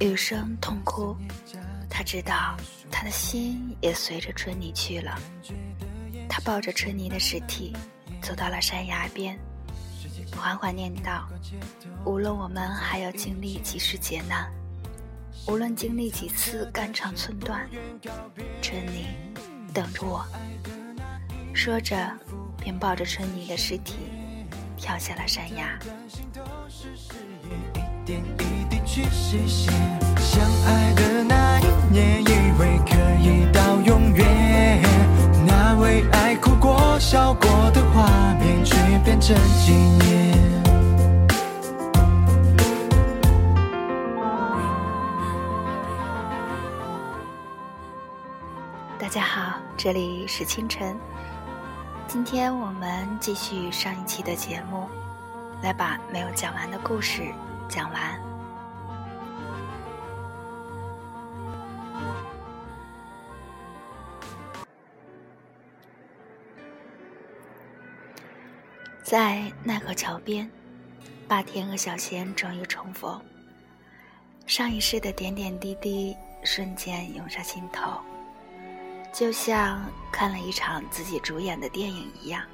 雨声痛哭，他知道他的心也随着春泥去了。他抱着春泥的尸体，走到了山崖边，缓缓念道：“无论我们还要经历几世劫难，无论经历几次肝肠寸断，春泥等着我。”说着，便抱着春泥的尸体跳下了山崖。去实现。相爱的那一年，以为可以到永远，那为爱哭过、笑过的画面，却变成纪念。大家好，这里是清晨。今天我们继续上一期的节目，来把没有讲完的故事讲完。在奈何桥边，霸天和小仙终于重逢。上一世的点点滴滴瞬间涌上心头，就像看了一场自己主演的电影一样。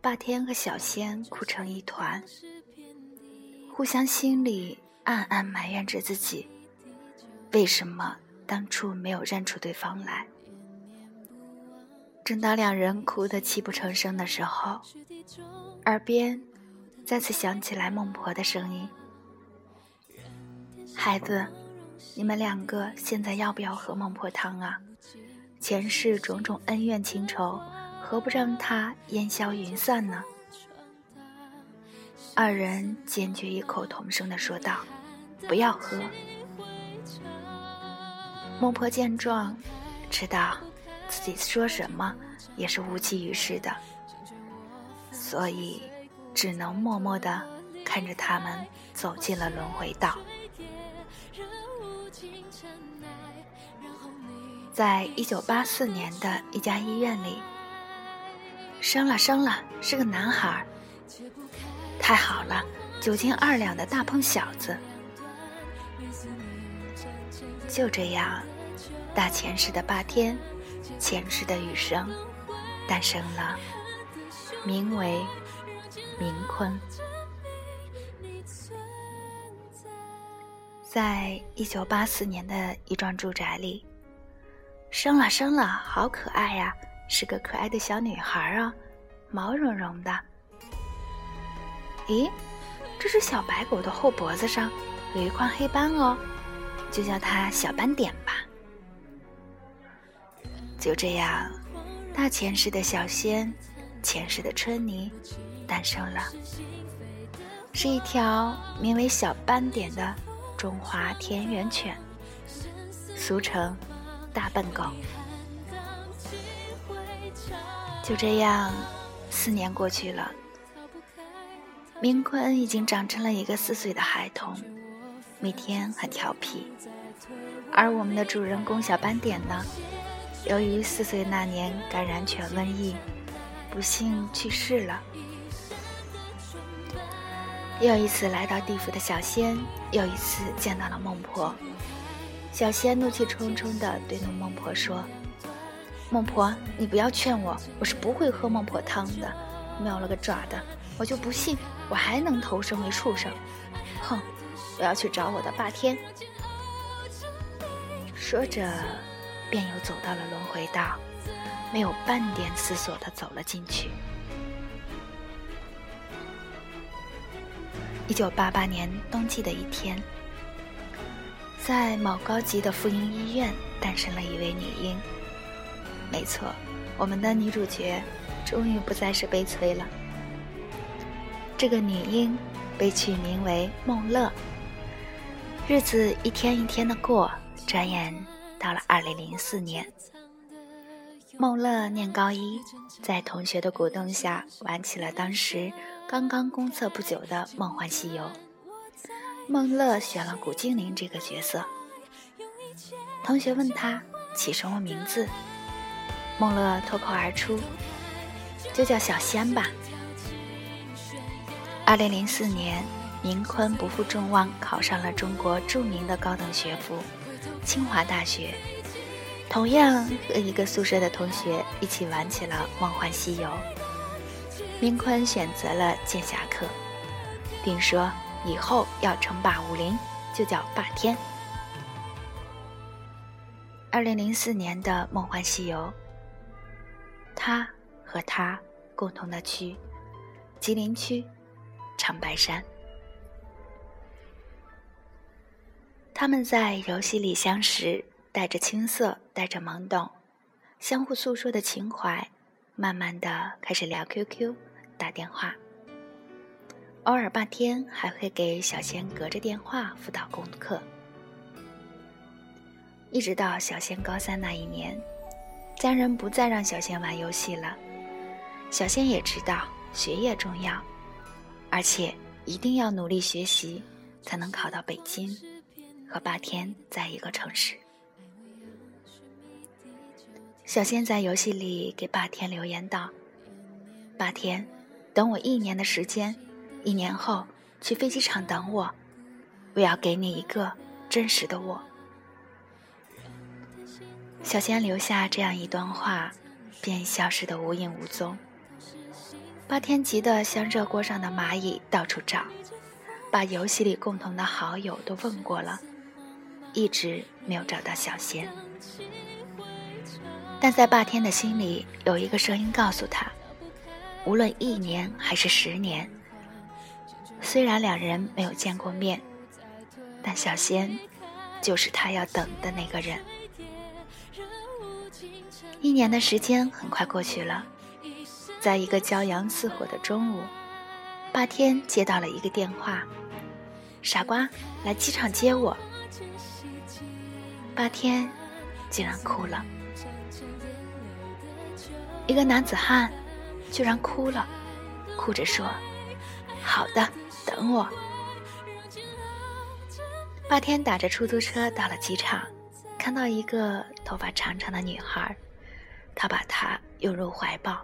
霸天和小仙哭成一团，互相心里暗暗埋怨着自己，为什么当初没有认出对方来。正当两人哭得泣不成声的时候，耳边再次响起来孟婆的声音：“孩子，你们两个现在要不要喝孟婆汤啊？前世种种恩怨情仇，何不让它烟消云散呢？”二人坚决异口同声地说道：“不要喝。”孟婆见状，知道。自己说什么也是无济于事的，所以只能默默地看着他们走进了轮回道。在一九八四年的一家医院里，生了生了，是个男孩太好了，九斤二两的大胖小子。就这样，大前世的八天。前世的雨声，诞生了，名为明坤。在一九八四年的一幢住宅里，生了生了，好可爱呀，是个可爱的小女孩啊，毛茸茸的。咦，这只小白狗的后脖子上有一块黑斑哦，就叫它小斑点吧。就这样，大前世的小仙，前世的春泥，诞生了，是一条名为小斑点的中华田园犬，俗称大笨狗。就这样，四年过去了，明坤已经长成了一个四岁的孩童，每天很调皮，而我们的主人公小斑点呢？由于四岁那年感染犬瘟疫，不幸去世了。又一次来到地府的小仙，又一次见到了孟婆。小仙怒气冲冲地对那孟婆说：“孟婆，你不要劝我，我是不会喝孟婆汤的。喵了个爪的，我就不信我还能投生为畜生。哼，我要去找我的霸天。”说着。便又走到了轮回道，没有半点思索的走了进去。一九八八年冬季的一天，在某高级的妇婴医院诞生了一位女婴。没错，我们的女主角终于不再是悲催了。这个女婴被取名为孟乐。日子一天一天的过，转眼。到了二零零四年，孟乐念高一，在同学的鼓动下玩起了当时刚刚公测不久的《梦幻西游》。孟乐选了古精灵这个角色。同学问他起什么名字，孟乐脱口而出：“就叫小仙吧。”二零零四年，明坤不负众望，考上了中国著名的高等学府——清华大学。同样和一个宿舍的同学一起玩起了《梦幻西游》。明坤选择了剑侠客，并说以后要称霸武林，就叫霸天。二零零四年的《梦幻西游》，他和他共同的区吉林区长白山，他们在游戏里相识。带着青涩，带着懵懂，相互诉说的情怀，慢慢的开始聊 QQ、打电话。偶尔半天还会给小仙隔着电话辅导功课。一直到小仙高三那一年，家人不再让小仙玩游戏了。小仙也知道学业重要，而且一定要努力学习，才能考到北京，和霸天在一个城市。小仙在游戏里给霸天留言道：“霸天，等我一年的时间，一年后去飞机场等我，我要给你一个真实的我。”小仙留下这样一段话，便消失得无影无踪。霸天急得像热锅上的蚂蚁，到处找，把游戏里共同的好友都问过了，一直没有找到小仙。但在霸天的心里，有一个声音告诉他：无论一年还是十年，虽然两人没有见过面，但小仙就是他要等的那个人。一年的时间很快过去了，在一个骄阳似火的中午，霸天接到了一个电话：“傻瓜，来机场接我。”霸天竟然哭了。一个男子汉居然哭了，哭着说：“好的，等我。”霸天打着出租车到了机场，看到一个头发长长的女孩，他把她拥入怀抱，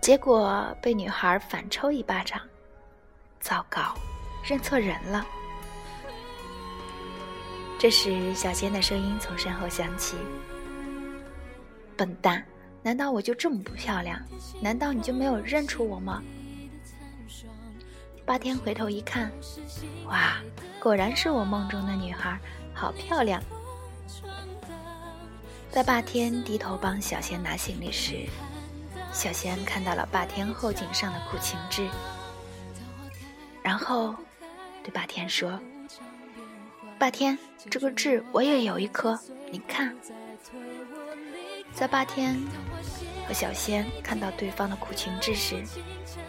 结果被女孩反抽一巴掌，糟糕，认错人了。这时，小仙的声音从身后响起。笨蛋，难道我就这么不漂亮？难道你就没有认出我吗？八天回头一看，哇，果然是我梦中的女孩，好漂亮！在霸天低头帮小仙拿行李时，小仙看到了霸天后颈上的苦情痣，然后对霸天说：“霸天，这个痣我也有一颗，你看。”在霸天和小仙看到对方的苦情痣时，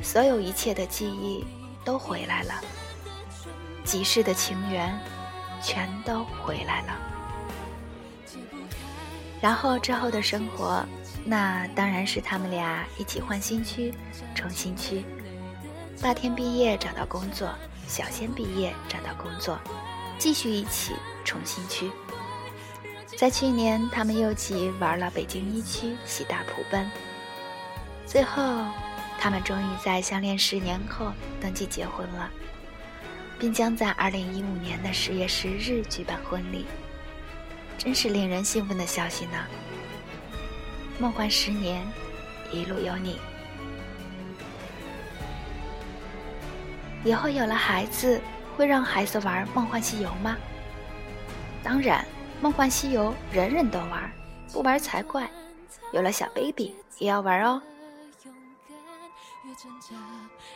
所有一切的记忆都回来了，几世的情缘全都回来了。然后之后的生活，那当然是他们俩一起换新区、重新区。霸天毕业找到工作，小仙毕业找到工作，继续一起重新区。在去年，他们又起玩了北京一区喜大普奔。最后，他们终于在相恋十年后登记结婚了，并将在二零一五年的十月十日举办婚礼。真是令人兴奋的消息呢！梦幻十年，一路有你。以后有了孩子，会让孩子玩《梦幻西游》吗？当然。梦幻西游，人人都玩，不玩才怪。有了小 baby 也要玩哦。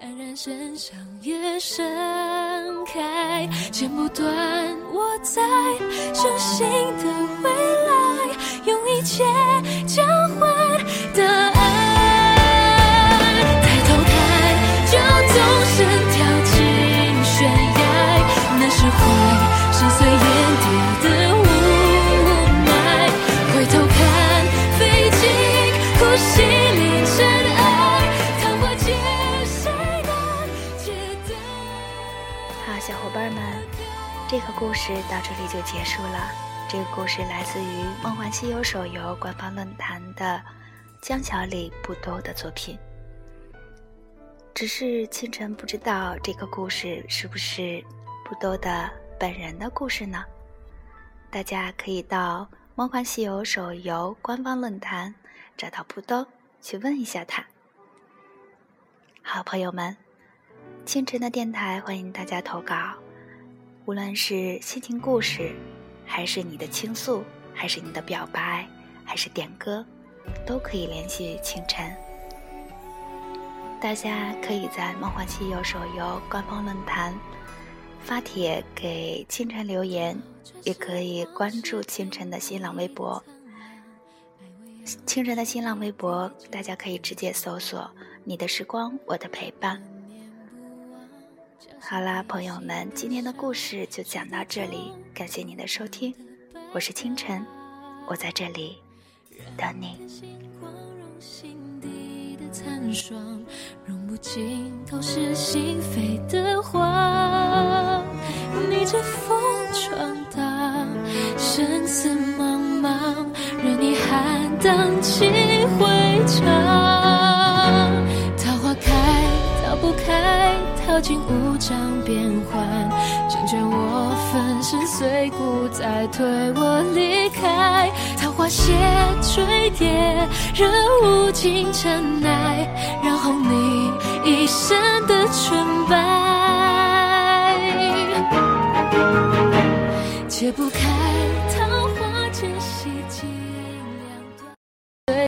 黯然神伤越盛开，剪不断我在手心小伙伴们，这个故事到这里就结束了。这个故事来自于《梦幻西游》手游官方论坛的江小李不兜的作品。只是清晨不知道这个故事是不是不兜的本人的故事呢？大家可以到《梦幻西游》手游官方论坛找到不兜去问一下他。好朋友们。清晨的电台欢迎大家投稿，无论是心情故事，还是你的倾诉，还是你的表白，还是点歌，都可以联系清晨。大家可以在《梦幻西游》手游官方论坛发帖给清晨留言，也可以关注清晨的新浪微博。清晨的新浪微博，大家可以直接搜索“你的时光，我的陪伴”。好啦，朋友们，今天的故事就讲到这里，感谢您的收听，我是清晨，我在这里等你。融不进都是心扉的话，逆着风闯荡，生死茫茫，任你喊荡气回肠，桃花开，逃不开。跳进无常变幻，成全我粉身碎骨，再推我离开。桃花谢坠跌，任无尽尘埃，染红你一生的纯白。解不开。